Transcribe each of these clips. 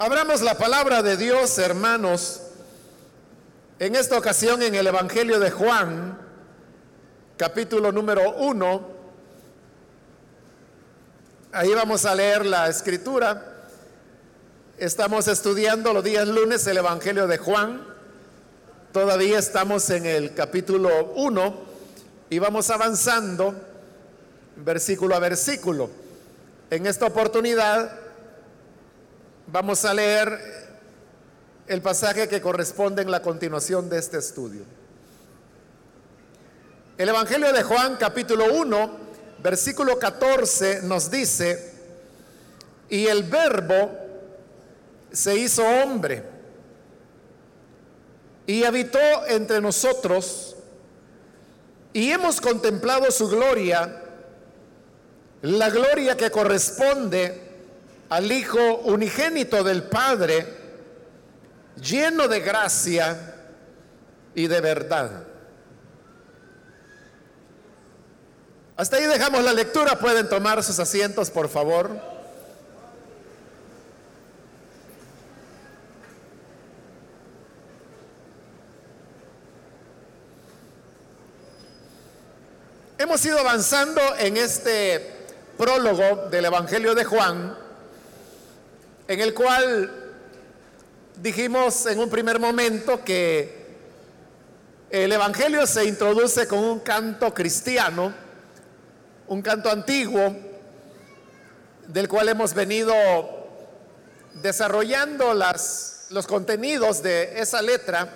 Abramos la palabra de Dios, hermanos, en esta ocasión en el Evangelio de Juan, capítulo número 1. Ahí vamos a leer la escritura. Estamos estudiando los días lunes el Evangelio de Juan. Todavía estamos en el capítulo 1 y vamos avanzando versículo a versículo. En esta oportunidad Vamos a leer el pasaje que corresponde en la continuación de este estudio. El Evangelio de Juan capítulo 1, versículo 14 nos dice, y el verbo se hizo hombre y habitó entre nosotros y hemos contemplado su gloria, la gloria que corresponde al Hijo unigénito del Padre, lleno de gracia y de verdad. Hasta ahí dejamos la lectura. Pueden tomar sus asientos, por favor. Hemos ido avanzando en este prólogo del Evangelio de Juan en el cual dijimos en un primer momento que el Evangelio se introduce con un canto cristiano, un canto antiguo, del cual hemos venido desarrollando los contenidos de esa letra.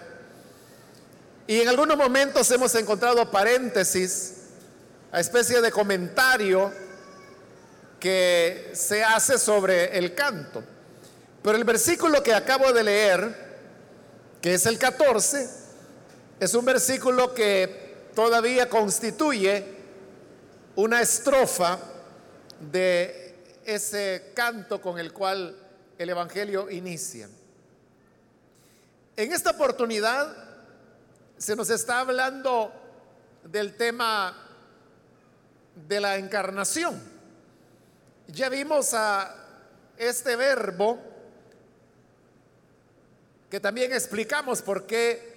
Y en algunos momentos hemos encontrado paréntesis, a especie de comentario que se hace sobre el canto. Pero el versículo que acabo de leer, que es el 14, es un versículo que todavía constituye una estrofa de ese canto con el cual el Evangelio inicia. En esta oportunidad se nos está hablando del tema de la encarnación. Ya vimos a este verbo que también explicamos por qué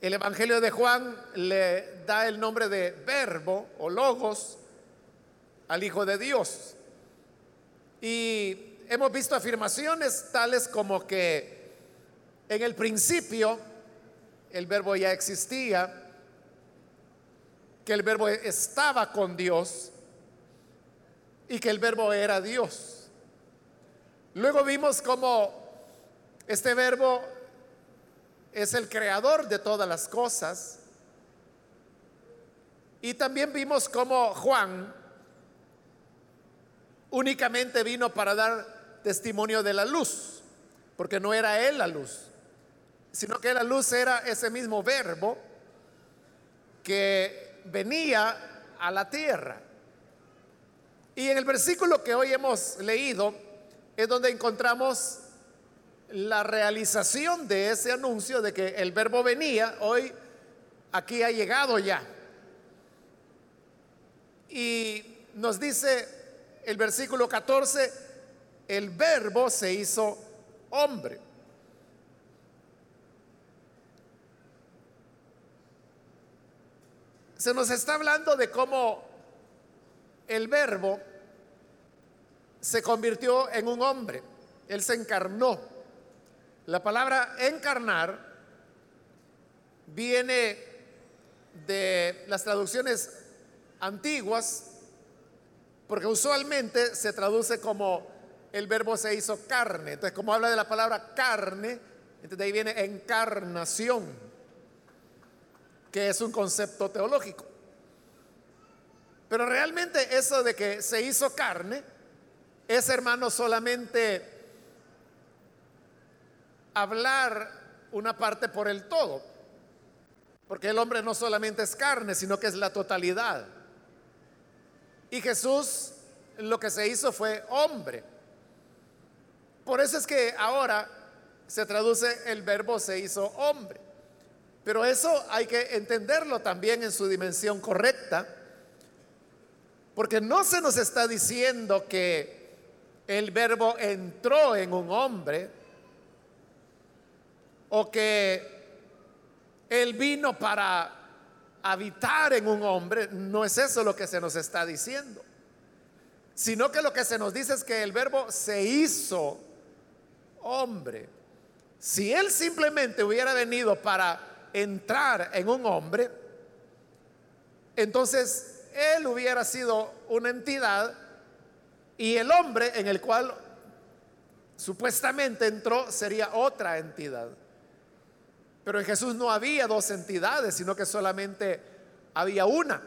el Evangelio de Juan le da el nombre de verbo o logos al Hijo de Dios. Y hemos visto afirmaciones tales como que en el principio el verbo ya existía, que el verbo estaba con Dios y que el verbo era Dios. Luego vimos cómo este verbo es el creador de todas las cosas. Y también vimos cómo Juan únicamente vino para dar testimonio de la luz, porque no era él la luz, sino que la luz era ese mismo verbo que venía a la tierra. Y en el versículo que hoy hemos leído es donde encontramos la realización de ese anuncio de que el verbo venía, hoy aquí ha llegado ya. Y nos dice el versículo 14, el verbo se hizo hombre. Se nos está hablando de cómo el verbo se convirtió en un hombre, él se encarnó. La palabra encarnar viene de las traducciones antiguas, porque usualmente se traduce como el verbo se hizo carne. Entonces, como habla de la palabra carne, entonces de ahí viene encarnación, que es un concepto teológico. Pero realmente eso de que se hizo carne es, hermano, solamente hablar una parte por el todo, porque el hombre no solamente es carne, sino que es la totalidad. Y Jesús lo que se hizo fue hombre. Por eso es que ahora se traduce el verbo se hizo hombre. Pero eso hay que entenderlo también en su dimensión correcta, porque no se nos está diciendo que el verbo entró en un hombre o que él vino para habitar en un hombre, no es eso lo que se nos está diciendo, sino que lo que se nos dice es que el verbo se hizo hombre. Si él simplemente hubiera venido para entrar en un hombre, entonces él hubiera sido una entidad y el hombre en el cual supuestamente entró sería otra entidad. Pero en Jesús no había dos entidades, sino que solamente había una.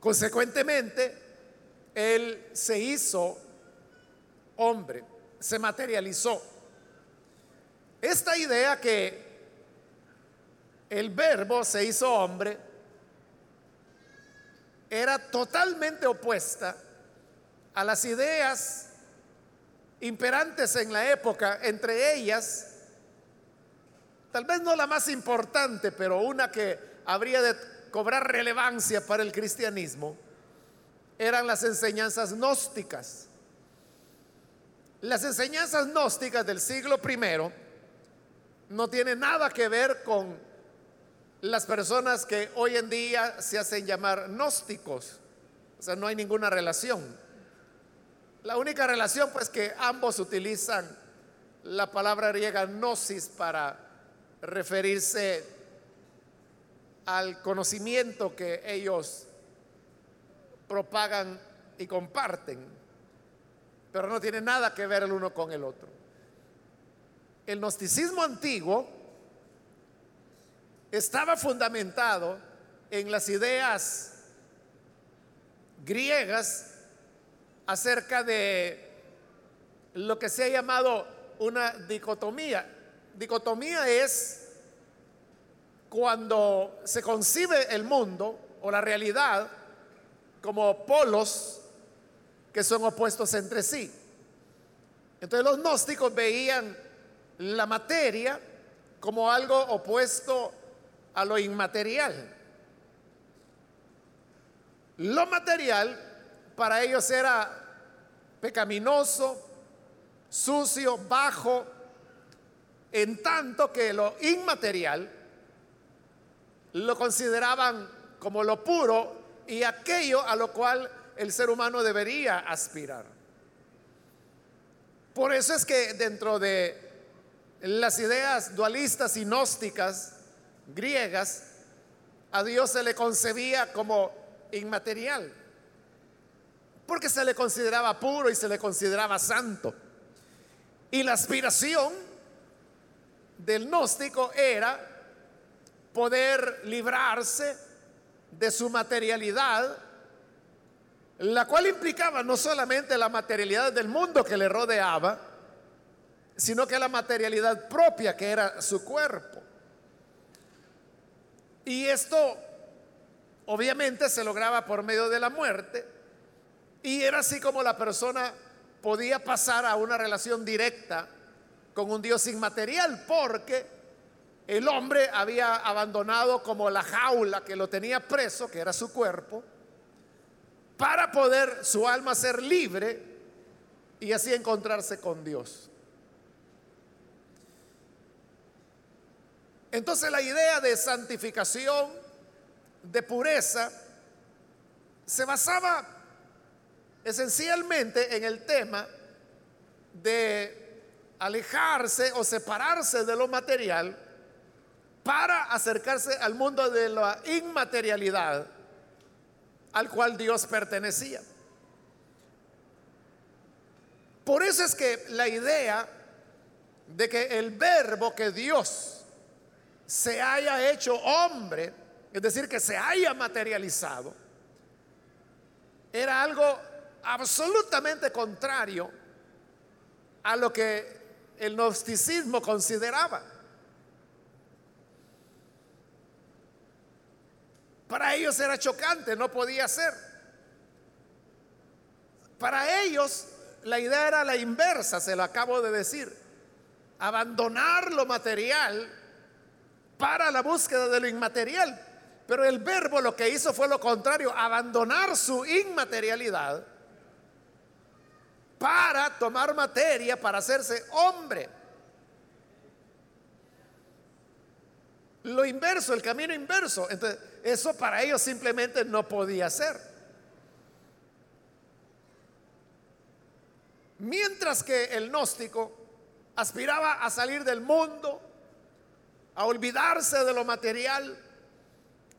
Consecuentemente, Él se hizo hombre, se materializó. Esta idea que el verbo se hizo hombre era totalmente opuesta a las ideas imperantes en la época, entre ellas, tal vez no la más importante, pero una que habría de cobrar relevancia para el cristianismo, eran las enseñanzas gnósticas. Las enseñanzas gnósticas del siglo I no tienen nada que ver con las personas que hoy en día se hacen llamar gnósticos. O sea, no hay ninguna relación. La única relación pues que ambos utilizan la palabra griega gnosis para referirse al conocimiento que ellos propagan y comparten, pero no tiene nada que ver el uno con el otro. El gnosticismo antiguo estaba fundamentado en las ideas griegas acerca de lo que se ha llamado una dicotomía. Dicotomía es cuando se concibe el mundo o la realidad como polos que son opuestos entre sí. Entonces los gnósticos veían la materia como algo opuesto a lo inmaterial. Lo material para ellos era pecaminoso, sucio, bajo, en tanto que lo inmaterial lo consideraban como lo puro y aquello a lo cual el ser humano debería aspirar. Por eso es que dentro de las ideas dualistas y gnósticas griegas, a Dios se le concebía como inmaterial, porque se le consideraba puro y se le consideraba santo. Y la aspiración del gnóstico era poder librarse de su materialidad, la cual implicaba no solamente la materialidad del mundo que le rodeaba, sino que la materialidad propia que era su cuerpo. Y esto obviamente se lograba por medio de la muerte y era así como la persona podía pasar a una relación directa con un Dios inmaterial porque el hombre había abandonado como la jaula que lo tenía preso, que era su cuerpo, para poder su alma ser libre y así encontrarse con Dios. Entonces la idea de santificación, de pureza, se basaba esencialmente en el tema de alejarse o separarse de lo material para acercarse al mundo de la inmaterialidad al cual Dios pertenecía. Por eso es que la idea de que el verbo que Dios se haya hecho hombre, es decir, que se haya materializado, era algo absolutamente contrario a lo que el gnosticismo consideraba. Para ellos era chocante, no podía ser. Para ellos la idea era la inversa, se lo acabo de decir. Abandonar lo material para la búsqueda de lo inmaterial. Pero el verbo lo que hizo fue lo contrario, abandonar su inmaterialidad para tomar materia, para hacerse hombre. Lo inverso, el camino inverso. Entonces, eso para ellos simplemente no podía ser. Mientras que el gnóstico aspiraba a salir del mundo, a olvidarse de lo material,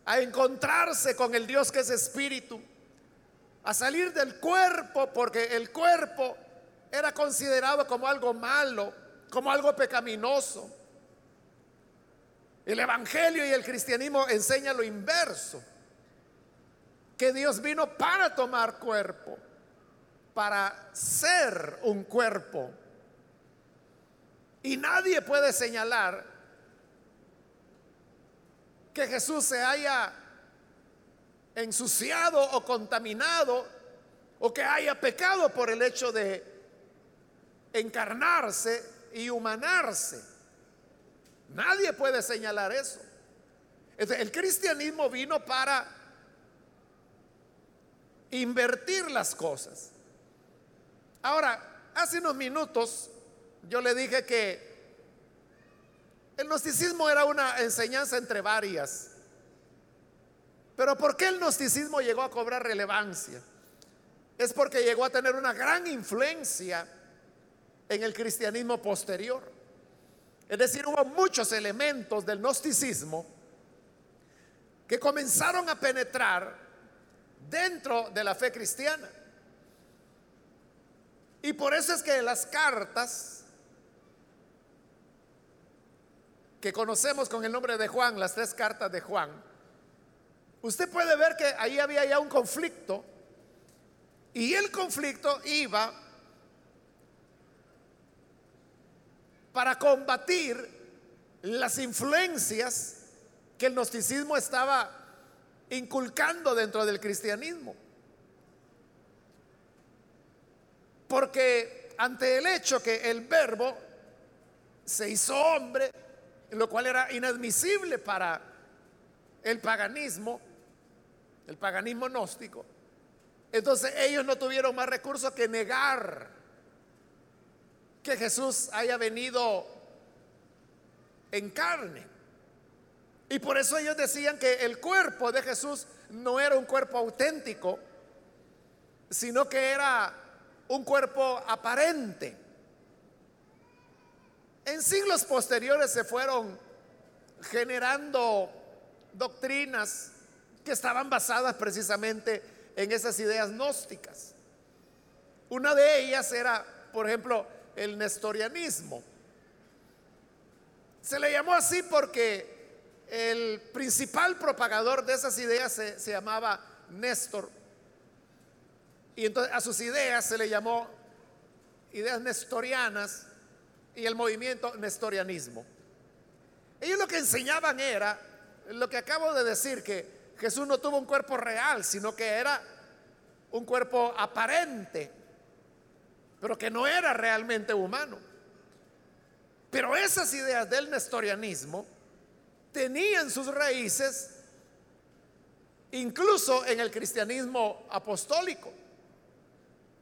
a encontrarse con el Dios que es espíritu, a salir del cuerpo, porque el cuerpo era considerado como algo malo, como algo pecaminoso. El Evangelio y el cristianismo enseñan lo inverso, que Dios vino para tomar cuerpo, para ser un cuerpo. Y nadie puede señalar que Jesús se haya ensuciado o contaminado o que haya pecado por el hecho de encarnarse y humanarse. Nadie puede señalar eso. El cristianismo vino para invertir las cosas. Ahora, hace unos minutos yo le dije que el gnosticismo era una enseñanza entre varias. Pero ¿por qué el gnosticismo llegó a cobrar relevancia? Es porque llegó a tener una gran influencia en el cristianismo posterior. Es decir, hubo muchos elementos del gnosticismo que comenzaron a penetrar dentro de la fe cristiana. Y por eso es que las cartas que conocemos con el nombre de Juan, las tres cartas de Juan, usted puede ver que ahí había ya un conflicto y el conflicto iba para combatir las influencias que el gnosticismo estaba inculcando dentro del cristianismo. Porque ante el hecho que el verbo se hizo hombre, lo cual era inadmisible para el paganismo, el paganismo gnóstico, entonces ellos no tuvieron más recursos que negar que Jesús haya venido en carne. Y por eso ellos decían que el cuerpo de Jesús no era un cuerpo auténtico, sino que era un cuerpo aparente. En siglos posteriores se fueron generando doctrinas que estaban basadas precisamente en esas ideas gnósticas. Una de ellas era, por ejemplo, el nestorianismo. Se le llamó así porque el principal propagador de esas ideas se, llamaba Néstor. Y entonces a sus ideas se le llamó ideas nestorianas y el movimiento nestorianismo. Ellos lo que enseñaban era lo que acabo de decir, que Jesús no tuvo un cuerpo real, sino que era un cuerpo aparente pero que no era realmente humano. Pero esas ideas del nestorianismo tenían sus raíces incluso en el cristianismo apostólico,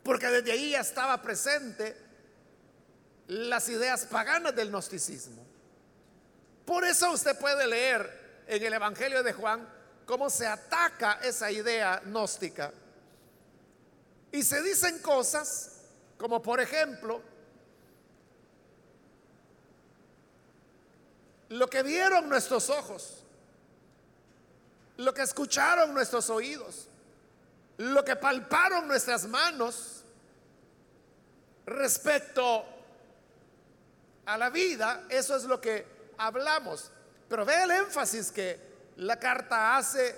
porque desde ahí ya estaba presente las ideas paganas del gnosticismo. Por eso usted puede leer en el Evangelio de Juan cómo se ataca esa idea gnóstica. Y se dicen cosas como por ejemplo, lo que vieron nuestros ojos, lo que escucharon nuestros oídos, lo que palparon nuestras manos respecto a la vida, eso es lo que hablamos. Pero ve el énfasis que la carta hace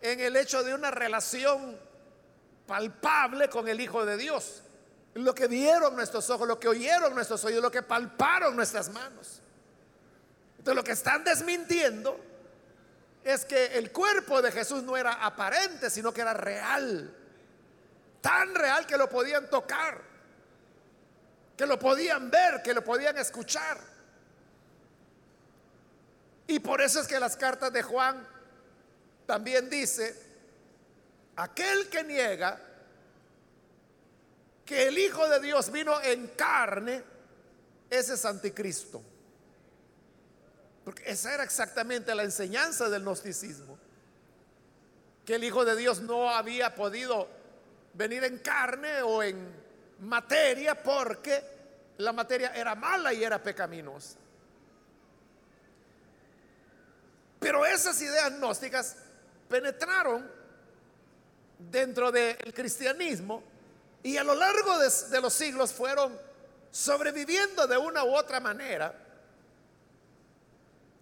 en el hecho de una relación palpable con el Hijo de Dios. Lo que vieron nuestros ojos, lo que oyeron nuestros oídos, lo que palparon nuestras manos. Entonces lo que están desmintiendo es que el cuerpo de Jesús no era aparente, sino que era real. Tan real que lo podían tocar, que lo podían ver, que lo podían escuchar. Y por eso es que las cartas de Juan también dice Aquel que niega que el Hijo de Dios vino en carne, ese es anticristo. Porque esa era exactamente la enseñanza del gnosticismo. Que el Hijo de Dios no había podido venir en carne o en materia porque la materia era mala y era pecaminosa. Pero esas ideas gnósticas penetraron dentro del cristianismo y a lo largo de, de, los siglos fueron sobreviviendo de una u otra manera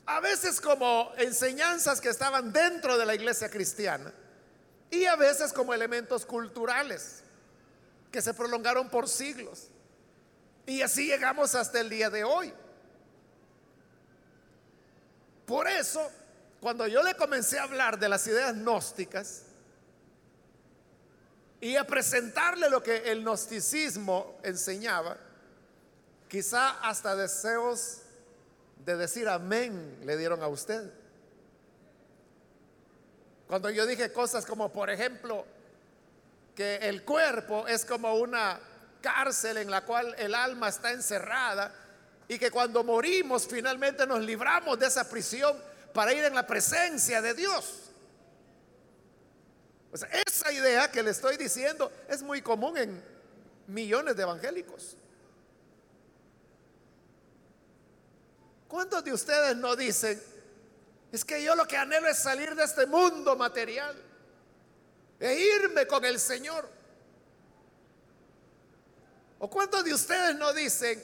a veces como enseñanzas que estaban dentro de la iglesia cristiana y a veces como elementos culturales que se prolongaron por siglos. Y así llegamos hasta el día de hoy. Por eso, cuando yo le comencé a hablar de las ideas gnósticas y a presentarle lo que el gnosticismo enseñaba, quizá hasta deseos de decir amén le dieron a usted. Cuando yo dije cosas como, por ejemplo, que el cuerpo es como una cárcel en la cual el alma está encerrada y que cuando morimos finalmente nos libramos de esa prisión para ir en la presencia de Dios. esa idea que le estoy diciendo es muy común en millones de evangélicos. ¿Cuántos de ustedes no dicen, es que yo lo que anhelo es salir de este mundo material e irme con el Señor? ¿O cuántos de ustedes no dicen,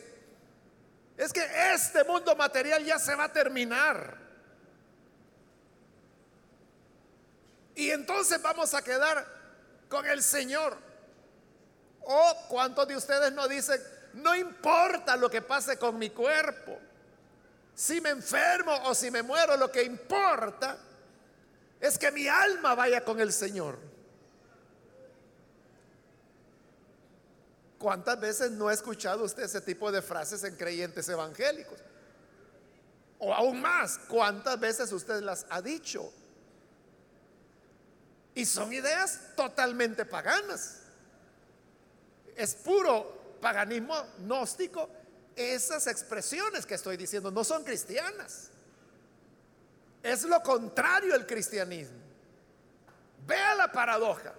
es que este mundo material ya se va a terminar? Y entonces vamos a quedar con el Señor. ¿O cuántos de ustedes no dicen, no importa lo que pase con mi cuerpo? si me enfermo o si me muero, lo que importa es que mi alma vaya con el Señor. ¿Cuántas veces no ha escuchado usted ese tipo de frases en creyentes evangélicos? O aún más, ¿cuántas veces usted las ha dicho? Y son ideas totalmente paganas. Es puro paganismo gnóstico esas expresiones que estoy diciendo no son cristianas. Es lo contrario al cristianismo. Vea la paradoja.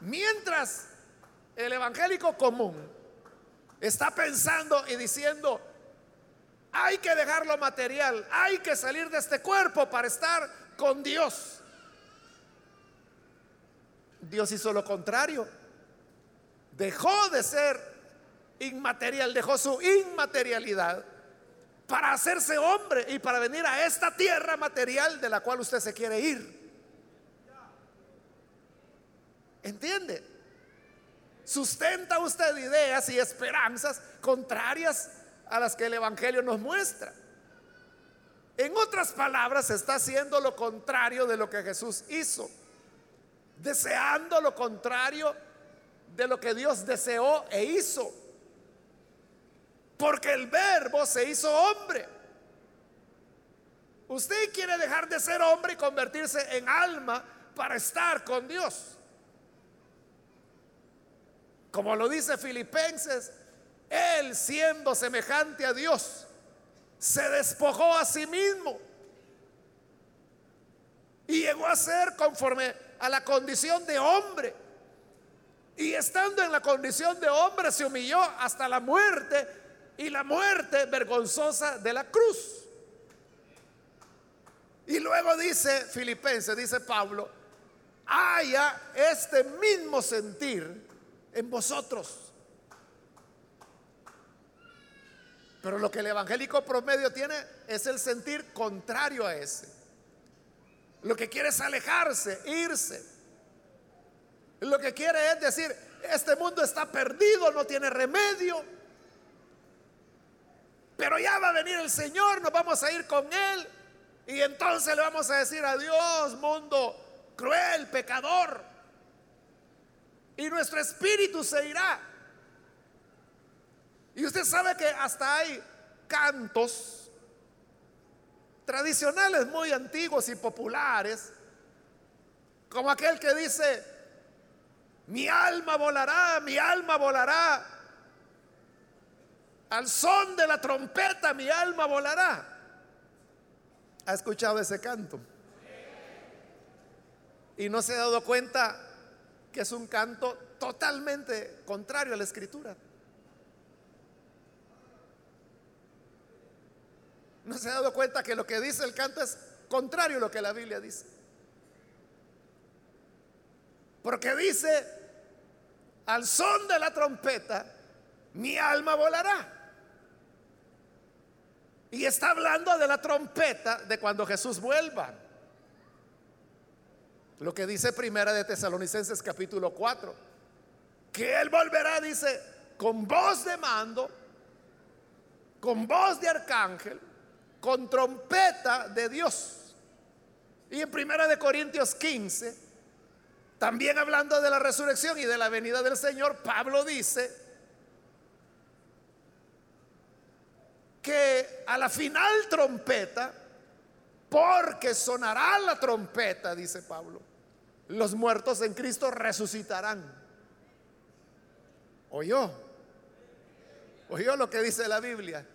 Mientras el evangélico común está pensando y diciendo, hay que dejar lo material, hay que salir de este cuerpo para estar con Dios. Dios hizo lo contrario. Dejó de ser inmaterial, dejó su inmaterialidad para hacerse hombre y para venir a esta tierra material de la cual usted se quiere ir. ¿Entiende? Sustenta usted ideas y esperanzas contrarias a las que el Evangelio nos muestra. En otras palabras, está haciendo lo contrario de lo que Jesús hizo, deseando lo contrario de lo que Dios deseó e hizo. Porque el verbo se hizo hombre. Usted quiere dejar de ser hombre y convertirse en alma para estar con Dios. Como lo dice Filipenses, él siendo semejante a Dios, se despojó a sí mismo y llegó a ser conforme a la condición de hombre. Y estando en la condición de hombre se humilló hasta la muerte y la muerte vergonzosa de la cruz. Y luego dice Filipenses, dice Pablo, haya este mismo sentir en vosotros. Pero lo que el evangélico promedio tiene es el sentir contrario a ese. Lo que quiere es alejarse, irse. Lo que quiere es decir, este mundo está perdido, no tiene remedio. Pero ya va a venir el Señor, nos vamos a ir con Él. Y entonces le vamos a decir adiós, mundo cruel, pecador. Y nuestro espíritu se irá. Y usted sabe que hasta hay cantos tradicionales muy antiguos y populares, como aquel que dice, Mi alma volará, mi alma volará. Al son de la trompeta mi alma volará. ¿Ha escuchado ese canto? Y no se ha dado cuenta que es un canto totalmente contrario a la escritura. No se ha dado cuenta que lo que dice el canto es contrario a lo que la Biblia dice. Porque dice, al son de la trompeta, mi alma volará. Y está hablando de la trompeta de cuando Jesús vuelva. Lo que dice Primera de Tesalonicenses capítulo 4. Que Él volverá, dice, con voz de mando, con voz de arcángel, con trompeta de Dios. Y en Primera de Corintios 15, también hablando de la resurrección y de la venida del Señor, Pablo dice que a la final trompeta, porque sonará la trompeta, dice Pablo, los muertos en Cristo resucitarán. ¿Oyó? ¿Oyó lo que dice la Biblia?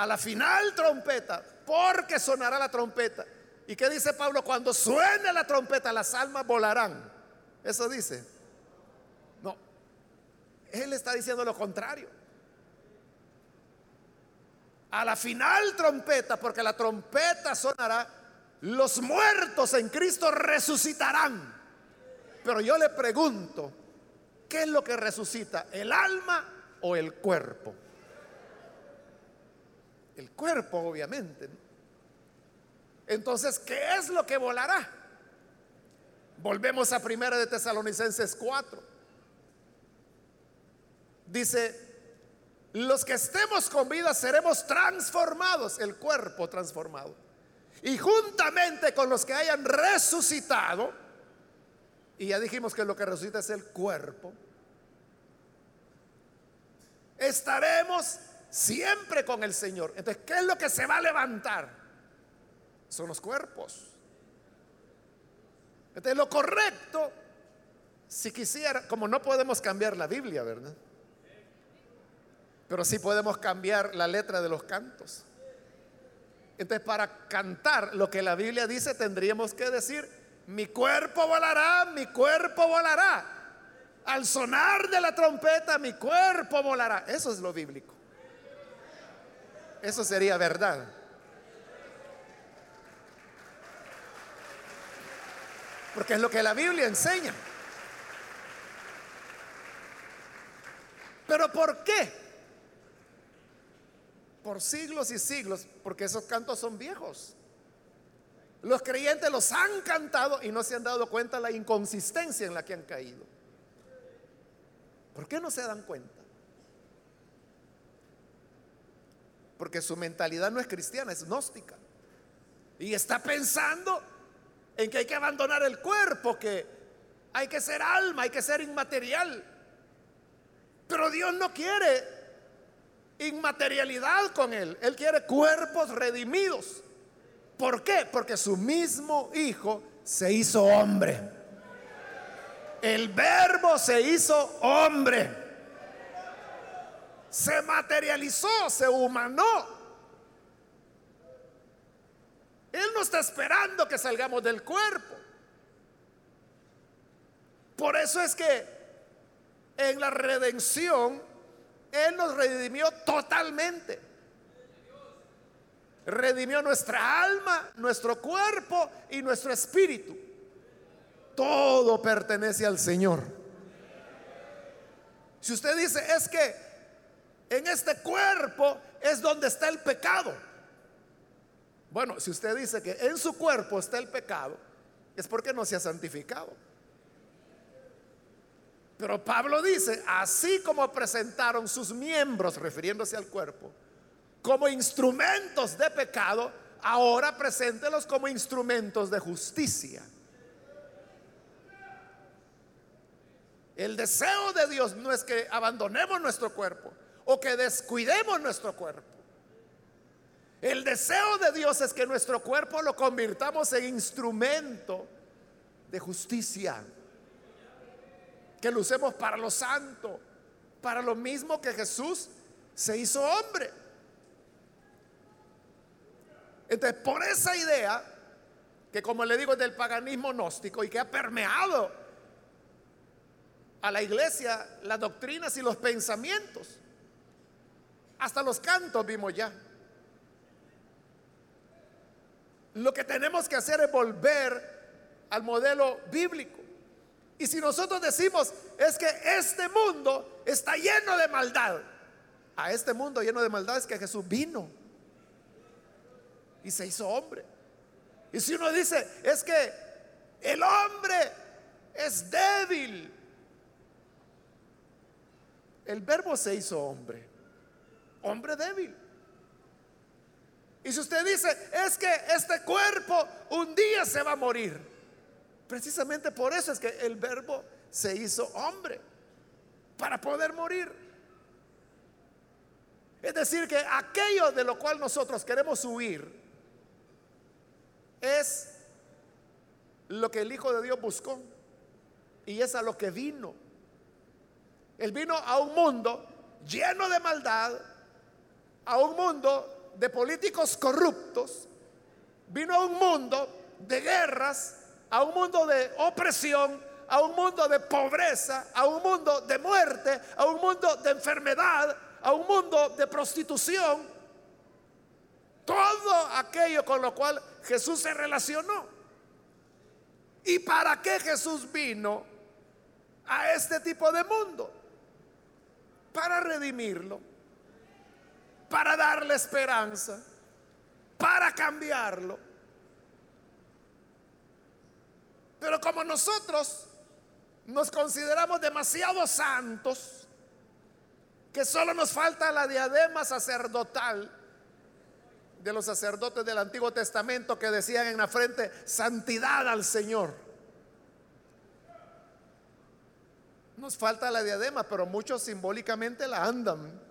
A la final trompeta, porque sonará la trompeta. ¿Y qué dice Pablo? Cuando suene la trompeta, las almas volarán. Eso dice. No, él está diciendo lo contrario. A la final trompeta, porque la trompeta sonará, los muertos en Cristo resucitarán. Pero yo le pregunto, ¿qué es lo que resucita? ¿El alma o el cuerpo? El cuerpo, obviamente. Entonces, ¿qué es lo que volará? Volvemos a primera de Tesalonicenses 4. Dice, los que estemos con vida seremos transformados, el cuerpo transformado. Y juntamente con los que hayan resucitado, y ya dijimos que lo que resucita es el cuerpo, estaremos siempre con el Señor. Entonces, ¿qué es lo que se va a levantar? Son los cuerpos. Entonces, lo correcto, si quisiera, como no podemos cambiar la Biblia, ¿verdad? Pero sí podemos cambiar la letra de los cantos. Entonces, para cantar lo que la Biblia dice, tendríamos que decir, mi cuerpo volará, mi cuerpo volará. Al sonar de la trompeta, mi cuerpo volará. Eso es lo bíblico. Eso sería verdad. Porque es lo que la Biblia enseña. Pero ¿por qué? Por siglos y siglos, porque esos cantos son viejos. Los creyentes los han cantado y no se han dado cuenta la inconsistencia en la que han caído. ¿Por qué no se dan cuenta? Porque su mentalidad no es cristiana, es gnóstica. Y está pensando en que hay que abandonar el cuerpo, que hay que ser alma, hay que ser inmaterial. Pero Dios no quiere inmaterialidad con Él. Él quiere cuerpos redimidos. ¿Por qué? Porque su mismo Hijo se hizo hombre. El verbo se hizo hombre se materializó, se humanó. Él no está esperando que salgamos del cuerpo. Por eso es que en la redención Él nos redimió totalmente. Redimió nuestra alma, nuestro cuerpo y nuestro espíritu. Todo pertenece al Señor. Si usted dice, es que en este cuerpo es donde está el pecado. Bueno, si usted dice que en su cuerpo está el pecado, es porque no se ha santificado. Pero Pablo dice, así como presentaron sus miembros, refiriéndose al cuerpo, como instrumentos de pecado, ahora preséntelos como instrumentos de justicia. El deseo de Dios no es que abandonemos nuestro cuerpo, o que descuidemos nuestro cuerpo. El deseo de Dios es que nuestro cuerpo lo convirtamos en instrumento de justicia. Que lo usemos para lo santo, para lo mismo que Jesús se hizo hombre. Entonces, por esa idea, que como le digo es del paganismo gnóstico y que ha permeado a la iglesia las doctrinas y los pensamientos, hasta los cantos vimos ya. Lo que tenemos que hacer es volver al modelo bíblico. Y si nosotros decimos es que este mundo está lleno de maldad, a este mundo lleno de maldad es que Jesús vino y se hizo hombre. Y si uno dice es que el hombre es débil, el verbo se hizo hombre, hombre débil. Y si usted dice, es que este cuerpo un día se va a morir, precisamente por eso es que el verbo se hizo hombre, para poder morir. Es decir, que aquello de lo cual nosotros queremos huir es lo que el Hijo de Dios buscó y es a lo que vino. Él vino a un mundo lleno de maldad, a un mundo de políticos corruptos, vino a un mundo de guerras, a un mundo de opresión, a un mundo de pobreza, a un mundo de muerte, a un mundo de enfermedad, a un mundo de prostitución. Todo aquello con lo cual Jesús se relacionó. ¿Y para qué Jesús vino a este tipo de mundo? Para redimirlo para darle esperanza, para cambiarlo. Pero como nosotros nos consideramos demasiado santos, que solo nos falta la diadema sacerdotal de los sacerdotes del Antiguo Testamento que decían en la frente, santidad al Señor. Nos falta la diadema, pero muchos simbólicamente la andan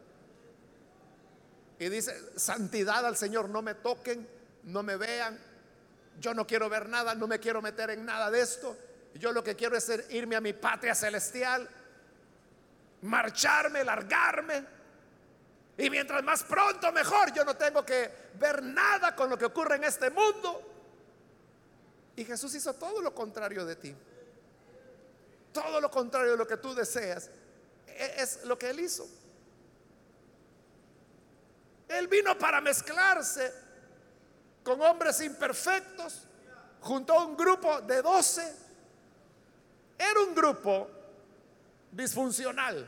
y dice, santidad al Señor, no me toquen, no me vean, yo no quiero ver nada, no me quiero meter en nada de esto, yo lo que quiero es irme a mi patria celestial, marcharme, largarme, y mientras más pronto mejor, yo no tengo que ver nada con lo que ocurre en este mundo. Y Jesús hizo todo lo contrario de ti. Todo lo contrario de lo que tú deseas. E-, es lo que Él hizo. Él vino para mezclarse con hombres imperfectos junto a un grupo de doce. Era un grupo disfuncional.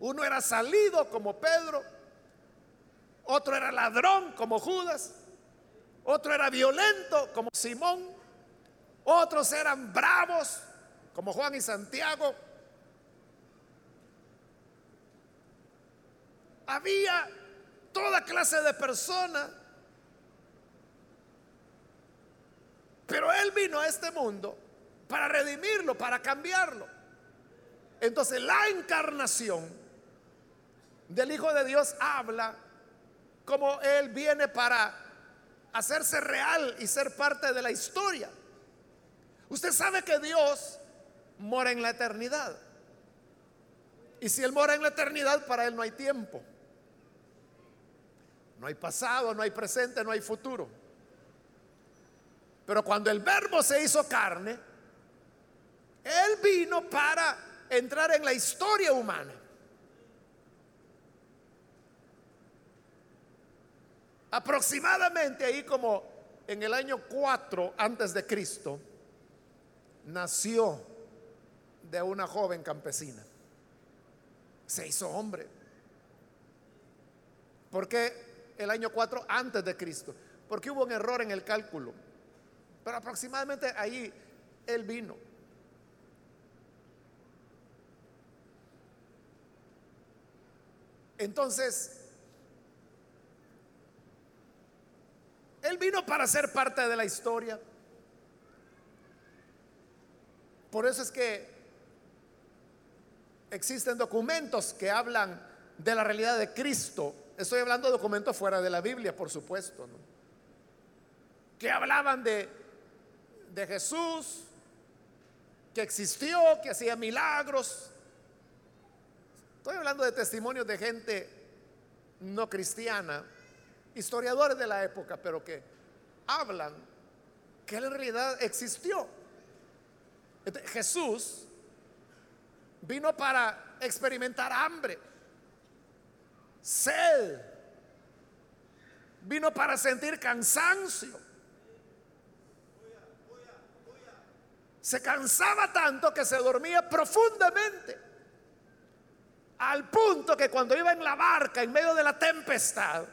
Uno era salido como Pedro, otro era ladrón como Judas, otro era violento como Simón, otros eran bravos como Juan y Santiago. Había toda clase de personas. Pero Él vino a este mundo para redimirlo, para cambiarlo. Entonces la encarnación del Hijo de Dios habla como Él viene para hacerse real y ser parte de la historia. Usted sabe que Dios mora en la eternidad. Y si Él mora en la eternidad, para Él no hay tiempo. No hay pasado, no hay presente, no hay futuro. Pero cuando el verbo se hizo carne, Él vino para entrar en la historia humana. Aproximadamente ahí como en el año 4 antes de Cristo, nació de una joven campesina. Se hizo hombre. Porque el año 4 antes de Cristo, porque hubo un error en el cálculo. Pero aproximadamente ahí él vino. Entonces, él vino para ser parte de la historia. Por eso es que existen documentos que hablan de la realidad de Cristo Estoy hablando de documentos fuera de la Biblia, por supuesto, que hablaban de, de Jesús que existió, que hacía milagros. Estoy hablando de testimonios de gente no cristiana, historiadores de la época, pero que hablan que en realidad existió. Jesús vino para experimentar hambre, sed, vino para sentir cansancio. Se cansaba tanto que se dormía profundamente. Al punto que cuando iba en la barca en medio de la tempestad,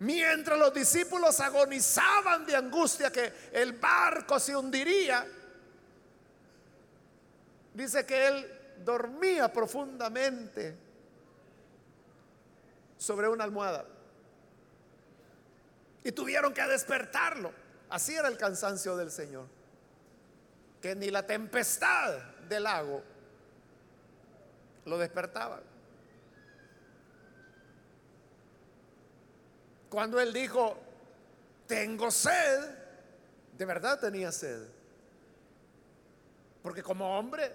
mientras los discípulos agonizaban de angustia que el barco se hundiría, dice que él dormía profundamente sobre una almohada. Y tuvieron que despertarlo. Así era el cansancio del Señor. Que ni la tempestad del lago lo despertaba. Cuando él dijo, tengo sed, de verdad tenía sed. Porque como hombre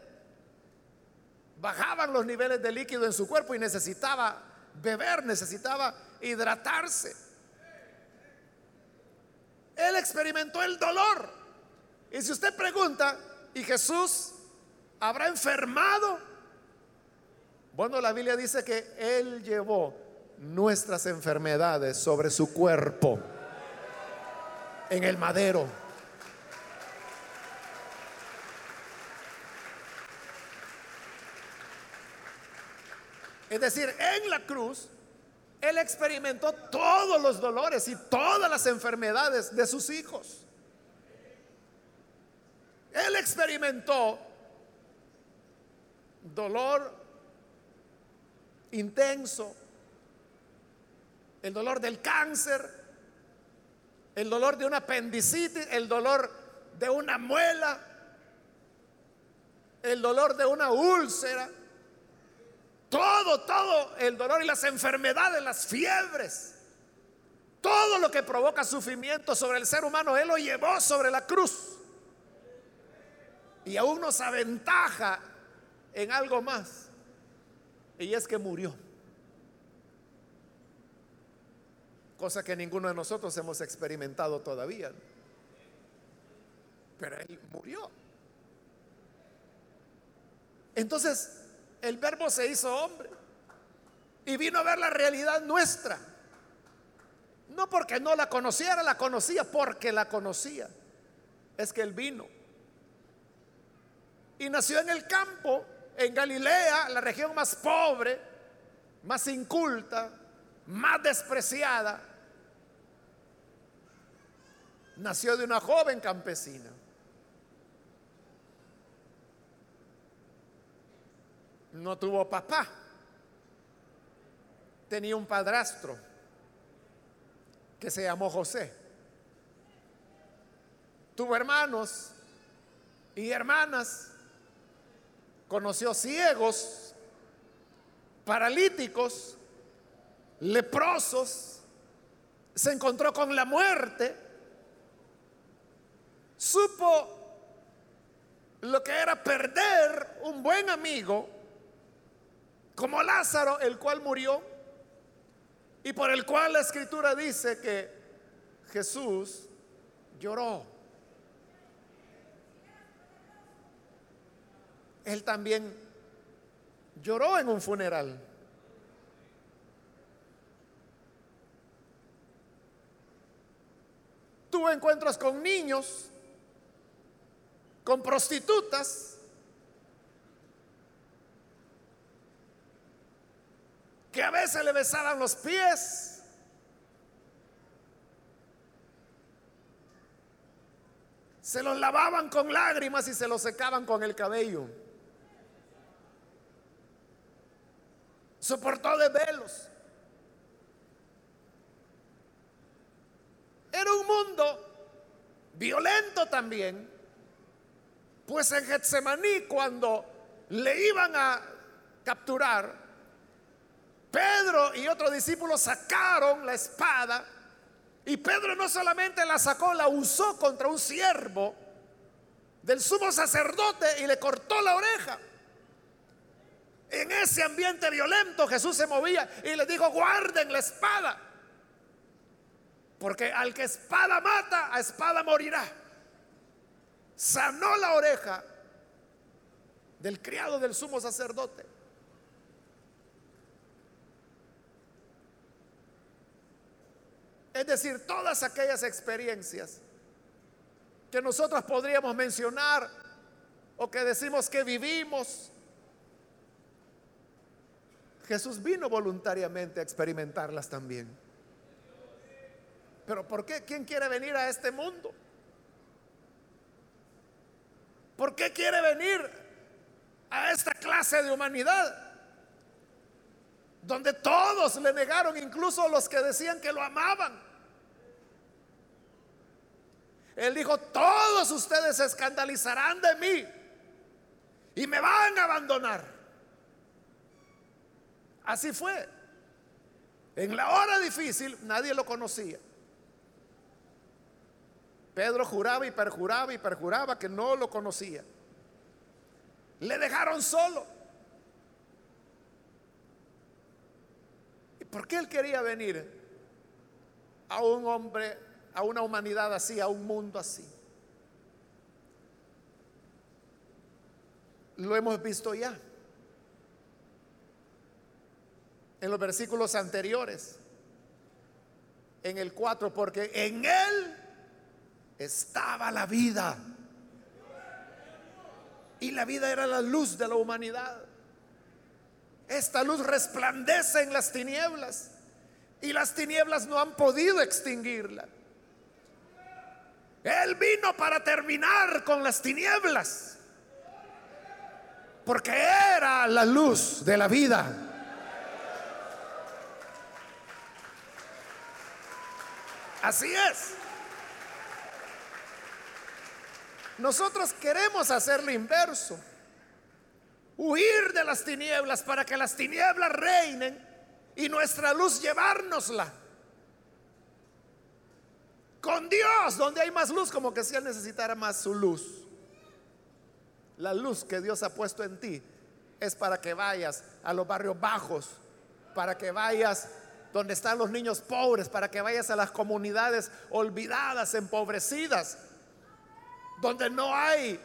bajaban los niveles de líquido en su cuerpo y necesitaba beber, necesitaba hidratarse. Él experimentó el dolor. Y si usted pregunta, ¿y Jesús habrá enfermado? Bueno, la Biblia dice que Él llevó nuestras enfermedades sobre su cuerpo en el madero. Es decir, en la cruz, Él experimentó todos los dolores y todas las enfermedades de sus hijos. Él experimentó dolor intenso, el dolor del cáncer, el dolor de una apendicitis, el dolor de una muela, el dolor de una úlcera todo, todo el dolor y las enfermedades, las fiebres, todo lo que provoca sufrimiento sobre el ser humano, Él lo llevó sobre la cruz. Y aún nos aventaja en algo más. Y es que murió. Cosa que ninguno de nosotros hemos experimentado todavía. Pero Él murió. Entonces, el verbo se hizo hombre y vino a ver la realidad nuestra. No porque no la conociera, la conocía, porque la conocía. Es que él vino. Y nació en el campo, en Galilea, la región más pobre, más inculta, más despreciada. Nació de una joven campesina. No tuvo papá. Tenía un padrastro que se llamó José. Tuvo hermanos y hermanas. Conoció ciegos, paralíticos, leprosos. Se encontró con la muerte. Supo lo que era perder un buen amigo como Lázaro, el cual murió y por el cual la escritura dice que Jesús lloró. Él también lloró en un funeral. Tuvo encuentros con niños, con prostitutas, que a veces le besaban los pies. Se los lavaban con lágrimas y se los secaban con el cabello. Soportó de velos. Era un mundo violento también, pues en Getsemaní cuando le iban a capturar, Pedro y otros discípulos sacaron la espada y Pedro no solamente la sacó, la usó contra un siervo del sumo sacerdote y le cortó la oreja. En ese ambiente violento Jesús se movía y le dijo, guarden la espada. Porque al que espada mata, a espada morirá. Sanó la oreja del criado del sumo sacerdote. Es decir, todas aquellas experiencias que nosotros podríamos mencionar o que decimos que vivimos, Jesús vino voluntariamente a experimentarlas también. Pero ¿por qué? ¿Quién quiere venir a este mundo? ¿Por qué quiere venir a esta clase de humanidad? Donde todos le negaron, incluso los que decían que lo amaban. Él dijo, todos ustedes se escandalizarán de mí y me van a abandonar. Así fue. En la hora difícil nadie lo conocía. Pedro juraba y perjuraba y perjuraba que no lo conocía. Le dejaron solo. Por qué él quería venir a un hombre a una humanidad así, a un mundo así. Lo hemos visto ya en los versículos anteriores, en el 4, porque en Él estaba la vida. Y la vida era la luz de la humanidad. Esta luz resplandece en las tinieblas y las tinieblas no han podido extinguirla. Él vino para terminar con las tinieblas. Porque era la luz de la vida. Así es. Nosotros queremos hacer lo inverso. Huir de las tinieblas para que las tinieblas reinen y nuestra luz llevárnosla. Con Dios, donde hay más luz, como que si Él necesitara más su luz. La luz que Dios ha puesto en ti es para que vayas a los barrios bajos, para que vayas donde están los niños pobres, para que vayas a las comunidades olvidadas, empobrecidas, donde no hay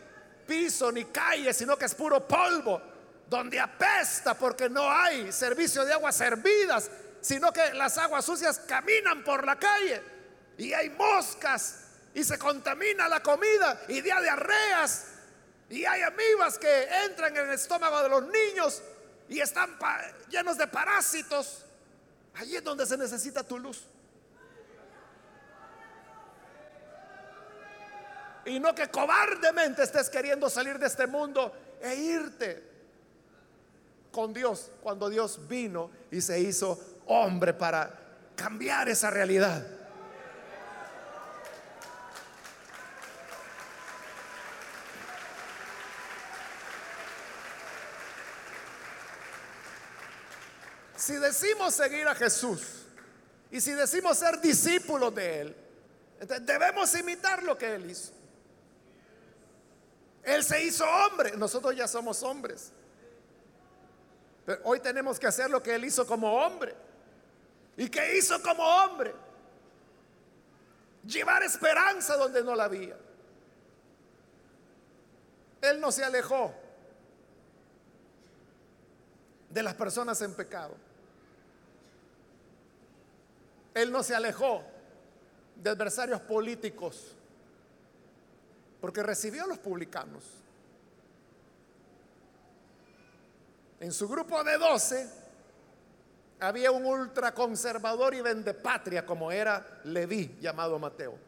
piso ni calle, sino que es puro polvo, donde apesta porque no hay servicio de aguas servidas, sino que las aguas sucias caminan por la calle y hay moscas y se contamina la comida y de diarreas y hay amibas que entran en el estómago de los niños y están llenos de parásitos. Allí es donde se necesita tu luz. Y no que cobardemente estés queriendo salir de este mundo e irte con Dios cuando Dios vino y se hizo hombre para cambiar esa realidad. Si decimos seguir a Jesús y si decimos ser discípulos de Él, debemos imitar lo que Él hizo. Él se hizo hombre, nosotros ya somos hombres. Pero hoy tenemos que hacer lo que Él hizo como hombre. ¿Y qué hizo como hombre? Llevar esperanza donde no la había. Él no se alejó de las personas en pecado. Él no se alejó de adversarios políticos porque recibió a los publicanos. En su grupo de doce había un ultraconservador y vendepatria como era Leví, llamado Mateo.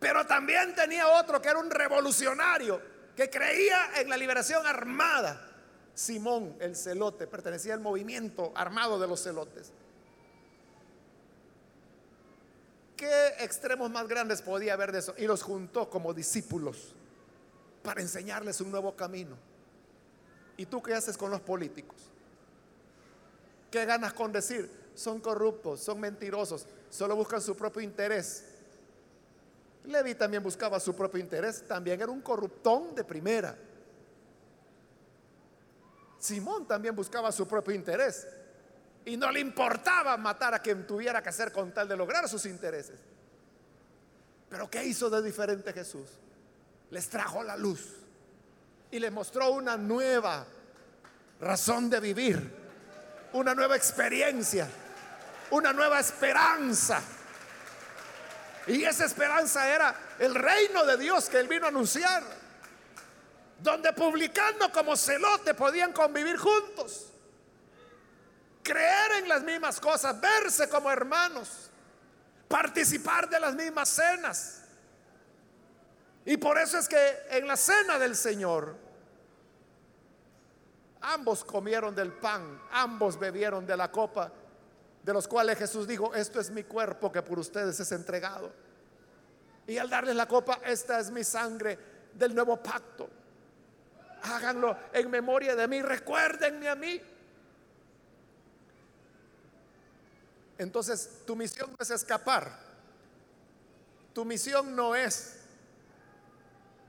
Pero también tenía otro que era un revolucionario que creía en la liberación armada. Simón el celote pertenecía al movimiento armado de los celotes. ¿Qué extremos más grandes podía haber de eso? Y los juntó como discípulos para enseñarles un nuevo camino. ¿Y tú qué haces con los políticos? ¿Qué ganas con decir? Son corruptos, son mentirosos, solo buscan su propio interés. Levi también buscaba su propio interés, también era un corruptón de primera. Simón también buscaba su propio interés y no le importaba matar a quien tuviera que hacer con tal de lograr sus intereses. Pero ¿qué hizo de diferente Jesús? Les trajo la luz y les mostró una nueva razón de vivir, una nueva experiencia, una nueva esperanza. Y esa esperanza era el reino de Dios que él vino a anunciar, donde publicando como celote podían convivir juntos, creer en las mismas cosas, verse como hermanos, participar de las mismas cenas. Y por eso es que en la cena del Señor, ambos comieron del pan, ambos bebieron de la copa de los cuales Jesús dijo, esto es mi cuerpo que por ustedes es entregado. Y al darles la copa, esta es mi sangre del nuevo pacto. Háganlo en memoria de mí, recuérdenme a mí. Entonces, tu misión no es escapar. Tu misión no es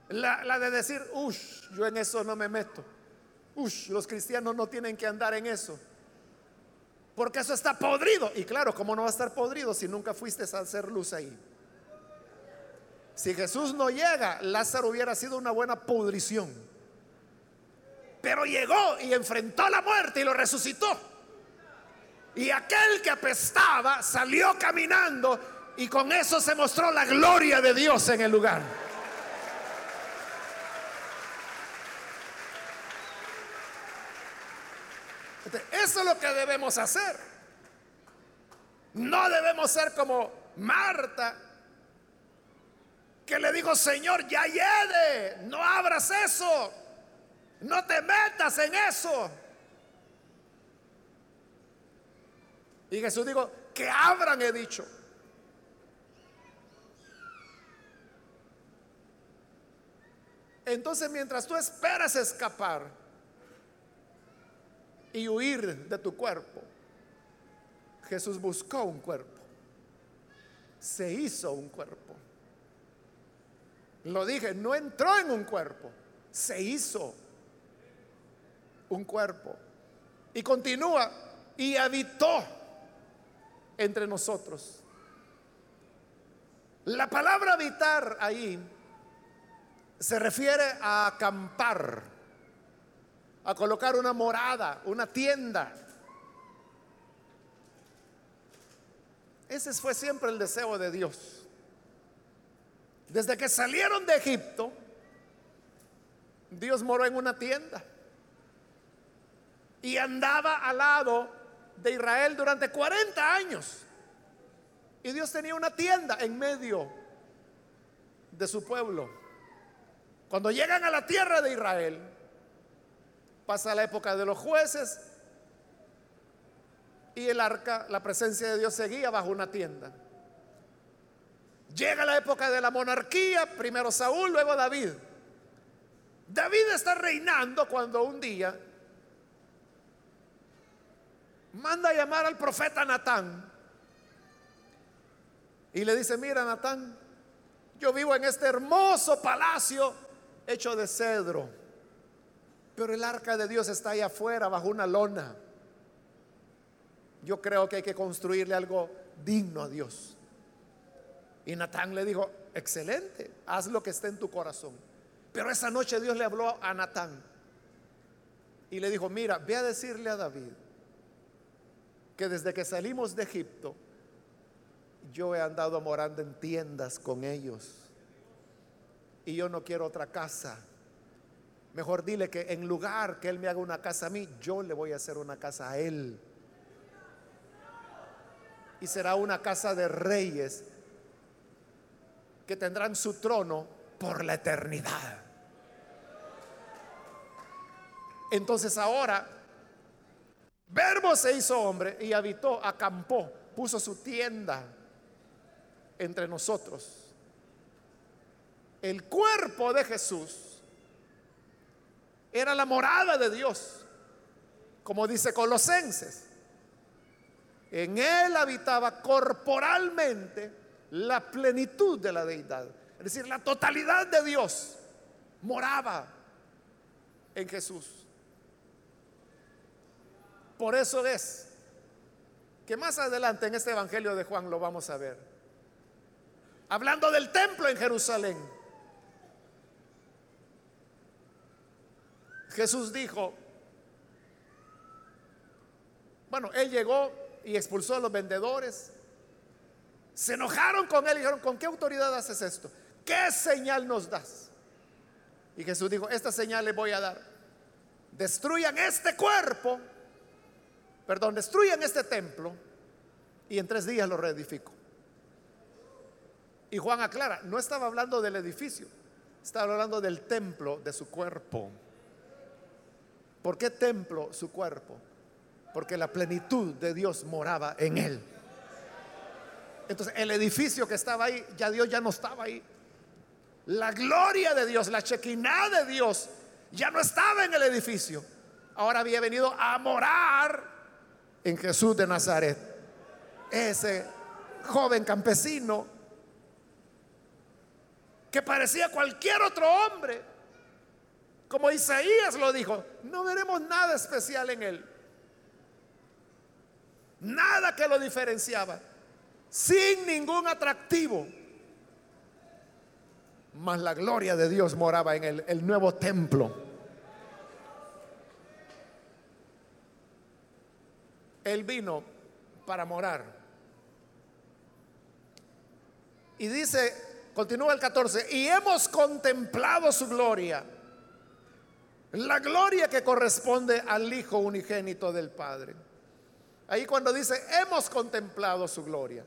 la, de decir, uff, yo en eso no me meto. Uff, los cristianos no tienen que andar en eso. Porque eso está podrido. Y claro, ¿cómo no va a estar podrido si nunca fuiste a hacer luz ahí? Si Jesús no llega, Lázaro hubiera sido una buena pudrición. Pero llegó y enfrentó la muerte y lo resucitó. Y aquel que apestaba salió caminando y con eso se mostró la gloria de Dios en el lugar. Eso es lo que debemos hacer. No debemos ser como Marta, que le dijo, Señor, ya llegue, no abras eso, no te metas en eso. Y Jesús dijo, que abran, he dicho. Entonces mientras tú esperas escapar, y huir de tu cuerpo. Jesús buscó un cuerpo. Se hizo un cuerpo. Lo dije, no entró en un cuerpo, se hizo un cuerpo. Y continúa, y habitó entre nosotros. La palabra habitar ahí se refiere a acampar a colocar una morada, una tienda. Ese fue siempre el deseo de Dios. Desde que salieron de Egipto, Dios moró en una tienda y andaba al lado de Israel durante 40 años. Y Dios tenía una tienda en medio de su pueblo. Cuando llegan a la tierra de Israel, Pasa la época de los jueces y el arca, la presencia de Dios seguía bajo una tienda. Llega la época de la monarquía, primero Saúl, luego David. David está reinando cuando un día manda a llamar al profeta Natán y le dice, mira Natán, yo vivo en este hermoso palacio hecho de cedro pero el arca de Dios está ahí afuera, bajo una lona. Yo creo que hay que construirle algo digno a Dios. Y Natán le dijo, excelente, haz lo que esté en tu corazón. Pero esa noche Dios le habló a Natán y le dijo, mira, ve a decirle a David que desde que salimos de Egipto, yo he andado morando en tiendas con ellos. Y yo no quiero otra casa Mejor dile que en lugar que Él me haga una casa a mí, yo le voy a hacer una casa a Él. Y será una casa de reyes que tendrán su trono por la eternidad. Entonces ahora, Verbo se hizo hombre y habitó, acampó, puso su tienda entre nosotros. El cuerpo de Jesús era la morada de Dios, como dice Colosenses. En él habitaba corporalmente la plenitud de la deidad. Es decir, la totalidad de Dios moraba en Jesús. Por eso es que más adelante en este Evangelio de Juan lo vamos a ver. Hablando del templo en Jerusalén. Jesús dijo, bueno, él llegó y expulsó a los vendedores. Se enojaron con él y dijeron, ¿con qué autoridad haces esto? ¿Qué señal nos das? Y Jesús dijo, esta señal les voy a dar. Destruyan este cuerpo, perdón, destruyan este templo y en tres días lo reedifico. Y Juan aclara, no estaba hablando del edificio, estaba hablando del templo de su cuerpo. ¿Por qué templo su cuerpo? Porque la plenitud de Dios moraba en él. Entonces el edificio que estaba ahí, ya Dios ya no estaba ahí. La gloria de Dios, la chequina de Dios, ya no estaba en el edificio. Ahora había venido a morar en Jesús de Nazaret. Ese joven campesino que parecía cualquier otro hombre, como Isaías lo dijo, no veremos nada especial en él. Nada que lo diferenciaba, sin ningún atractivo mas la gloria de Dios moraba en el, el nuevo templo. Él vino para morar. Y dice, continúa el 14, y hemos contemplado su gloria, la gloria que corresponde al Hijo unigénito del Padre. Ahí cuando dice, hemos contemplado su gloria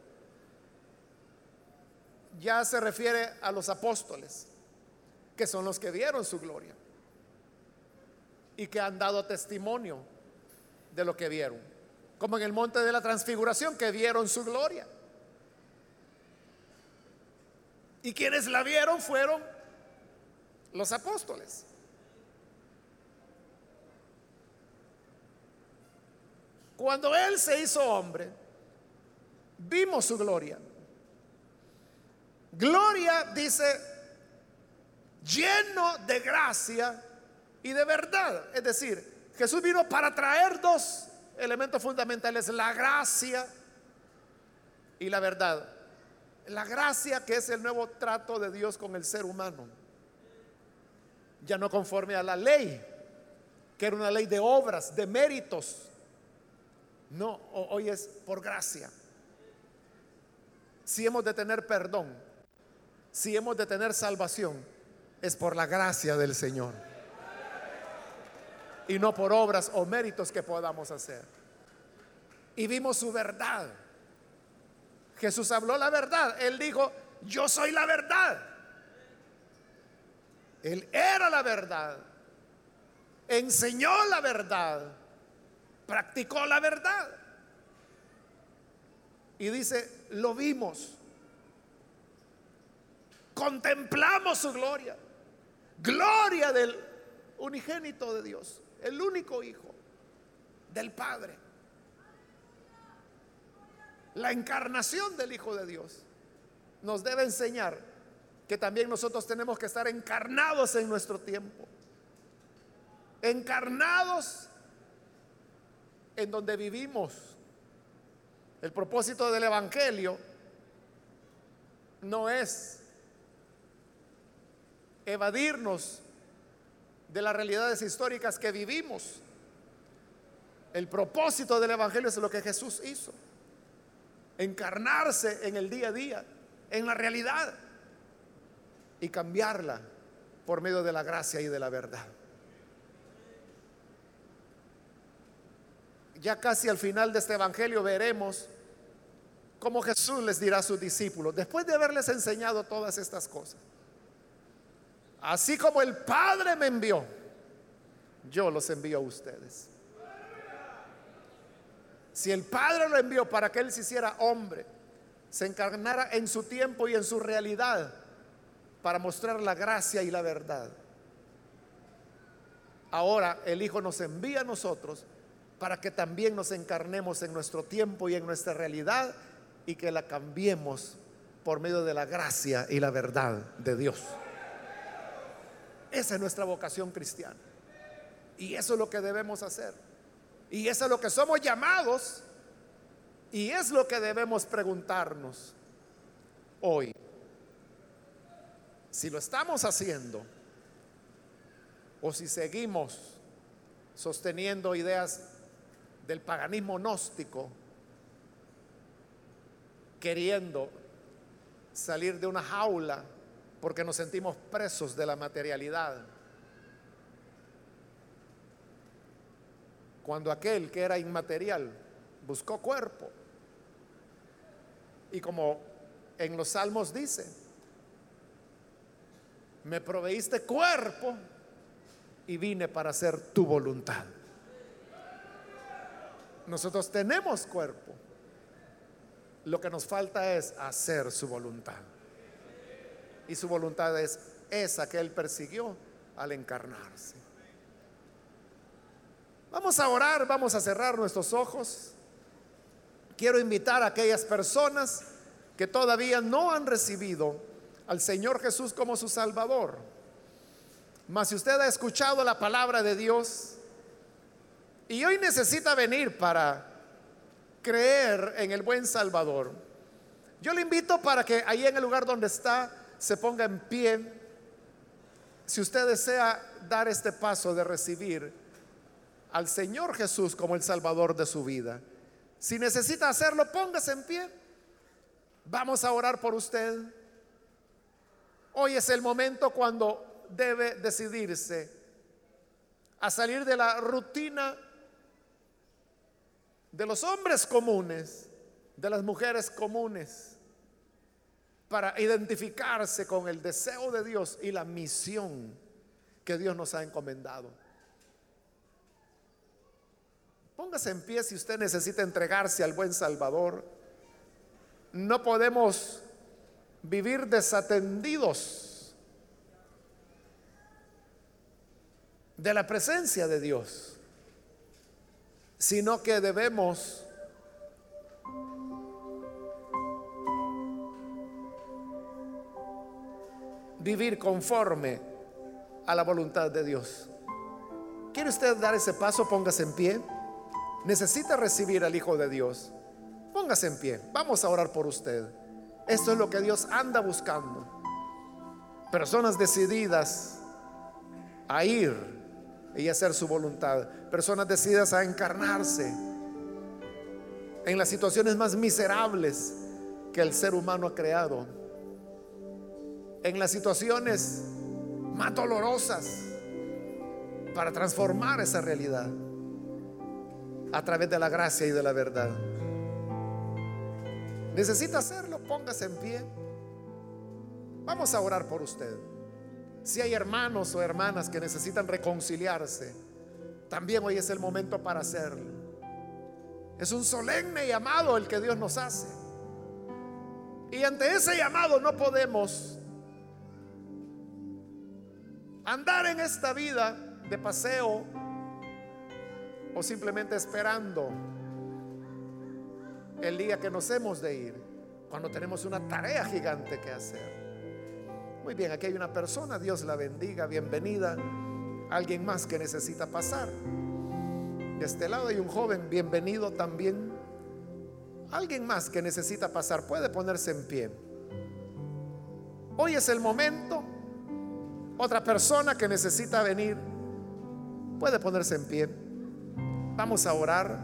ya se refiere a los apóstoles, que son los que vieron su gloria y que han dado testimonio de lo que vieron, como en el monte de la transfiguración, que vieron su gloria. Y quienes la vieron fueron los apóstoles. Cuando Él se hizo hombre, vimos su gloria. Gloria dice lleno de gracia y de verdad. Es decir, Jesús vino para traer dos elementos fundamentales, la gracia y la verdad. La gracia que es el nuevo trato de Dios con el ser humano. Ya no conforme a la ley, que era una ley de obras, de méritos. No, hoy es por gracia. Si hemos de tener perdón, si hemos de tener salvación, es por la gracia del Señor. Y no por obras o méritos que podamos hacer. Y vimos su verdad. Jesús habló la verdad. Él dijo, yo soy la verdad. Él era la verdad. Enseñó la verdad. Practicó la verdad. Y dice, lo vimos contemplamos su gloria. Gloria del unigénito de Dios, el único Hijo del Padre. La encarnación del Hijo de Dios nos debe enseñar que también nosotros tenemos que estar encarnados en nuestro tiempo. Encarnados en donde vivimos. El propósito del Evangelio no es evadirnos de las realidades históricas que vivimos. El propósito del Evangelio es lo que Jesús hizo. Encarnarse en el día a día, en la realidad, y cambiarla por medio de la gracia y de la verdad. Ya casi al final de este Evangelio veremos cómo Jesús les dirá a sus discípulos, después de haberles enseñado todas estas cosas, Así como el Padre me envió, yo los envío a ustedes. Si el Padre lo envió para que Él se hiciera hombre, se encarnara en su tiempo y en su realidad para mostrar la gracia y la verdad. Ahora el Hijo nos envía a nosotros para que también nos encarnemos en nuestro tiempo y en nuestra realidad y que la cambiemos por medio de la gracia y la verdad de Dios. Esa es nuestra vocación cristiana. Y eso es lo que debemos hacer. Y eso es lo que somos llamados. Y es lo que debemos preguntarnos hoy. Si lo estamos haciendo o si seguimos sosteniendo ideas del paganismo gnóstico, queriendo salir de una jaula porque nos sentimos presos de la materialidad. Cuando aquel que era inmaterial buscó cuerpo. Y como en los salmos dice, me proveíste cuerpo y vine para hacer tu voluntad. Nosotros tenemos cuerpo. Lo que nos falta es hacer su voluntad. Y su voluntad es esa que Él persiguió al encarnarse. Vamos a orar, vamos a cerrar nuestros ojos. Quiero invitar a aquellas personas que todavía no han recibido al Señor Jesús como su Salvador. Mas si usted ha escuchado la palabra de Dios y hoy necesita venir para creer en el buen Salvador, yo le invito para que ahí en el lugar donde está se ponga en pie. Si usted desea dar este paso de recibir al Señor Jesús como el Salvador de su vida, si necesita hacerlo, póngase en pie. Vamos a orar por usted. Hoy es el momento cuando debe decidirse a salir de la rutina de los hombres comunes, de las mujeres comunes para identificarse con el deseo de Dios y la misión que Dios nos ha encomendado. Póngase en pie si usted necesita entregarse al buen Salvador. No podemos vivir desatendidos de la presencia de Dios, sino que debemos vivir conforme a la voluntad de Dios. ¿Quiere usted dar ese paso? Póngase en pie. Necesita recibir al Hijo de Dios. Póngase en pie. Vamos a orar por usted. Esto es lo que Dios anda buscando. Personas decididas a ir y hacer su voluntad. Personas decididas a encarnarse en las situaciones más miserables que el ser humano ha creado en las situaciones más dolorosas para transformar esa realidad a través de la gracia y de la verdad. Necesita hacerlo, póngase en pie. Vamos a orar por usted. Si hay hermanos o hermanas que necesitan reconciliarse, también hoy es el momento para hacerlo. Es un solemne llamado el que Dios nos hace. Y ante ese llamado no podemos andar en esta vida de paseo o simplemente esperando el día que nos hemos de ir, cuando tenemos una tarea gigante que hacer. Muy bien, aquí hay una persona, Dios la bendiga, bienvenida. Alguien más que necesita pasar. De este lado hay un joven, bienvenido también. Alguien más que necesita pasar, puede ponerse en pie. Hoy es el momento otra persona que necesita venir puede ponerse en pie. Vamos a orar.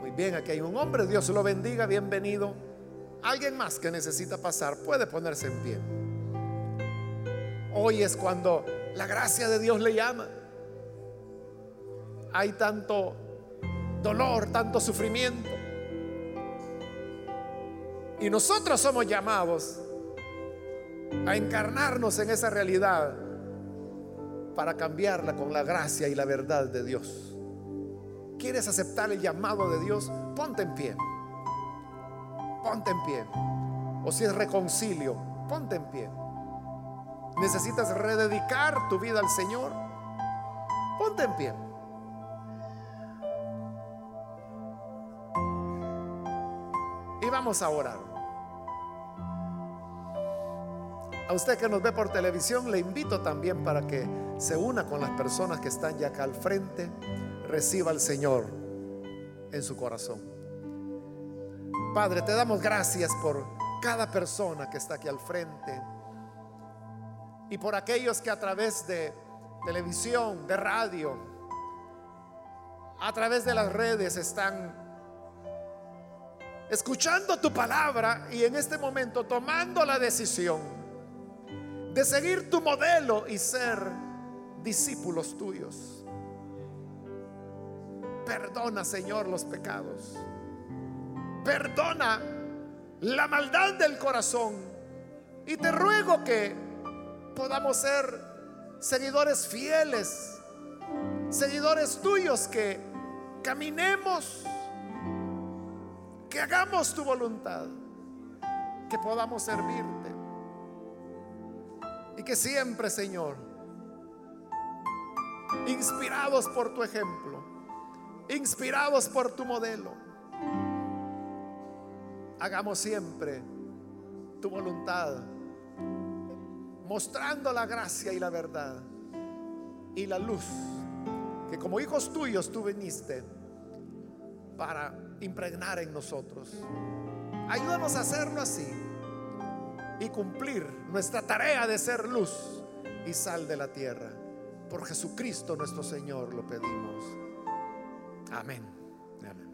Muy bien, aquí hay un hombre, Dios lo bendiga, bienvenido. Alguien más que necesita pasar puede ponerse en pie. Hoy es cuando la gracia de Dios le llama. Hay tanto dolor, tanto sufrimiento. Y nosotros somos llamados a encarnarnos en esa realidad para cambiarla con la gracia y la verdad de Dios. ¿Quieres aceptar el llamado de Dios? Ponte en pie. Ponte en pie. O si es reconcilio, ponte en pie. ¿Necesitas rededicar tu vida al Señor? Ponte en pie. Y vamos a orar. A usted que nos ve por televisión, le invito también para que se una con las personas que están ya acá al frente, reciba al Señor en su corazón. Padre, te damos gracias por cada persona que está aquí al frente y por aquellos que a través de televisión, de radio, a través de las redes están escuchando tu palabra y en este momento tomando la decisión de seguir tu modelo y ser discípulos tuyos. Perdona, Señor, los pecados. Perdona la maldad del corazón. Y te ruego que podamos ser seguidores fieles, seguidores tuyos, que caminemos, que hagamos tu voluntad, que podamos servirte. Y que siempre, Señor, inspirados por tu ejemplo, inspirados por tu modelo, hagamos siempre tu voluntad, mostrando la gracia y la verdad y la luz que como hijos tuyos tú viniste para impregnar en nosotros. Ayúdanos a hacerlo así y cumplir nuestra tarea de ser luz y sal de la tierra. Por Jesucristo nuestro Señor lo pedimos. Amén. Amén.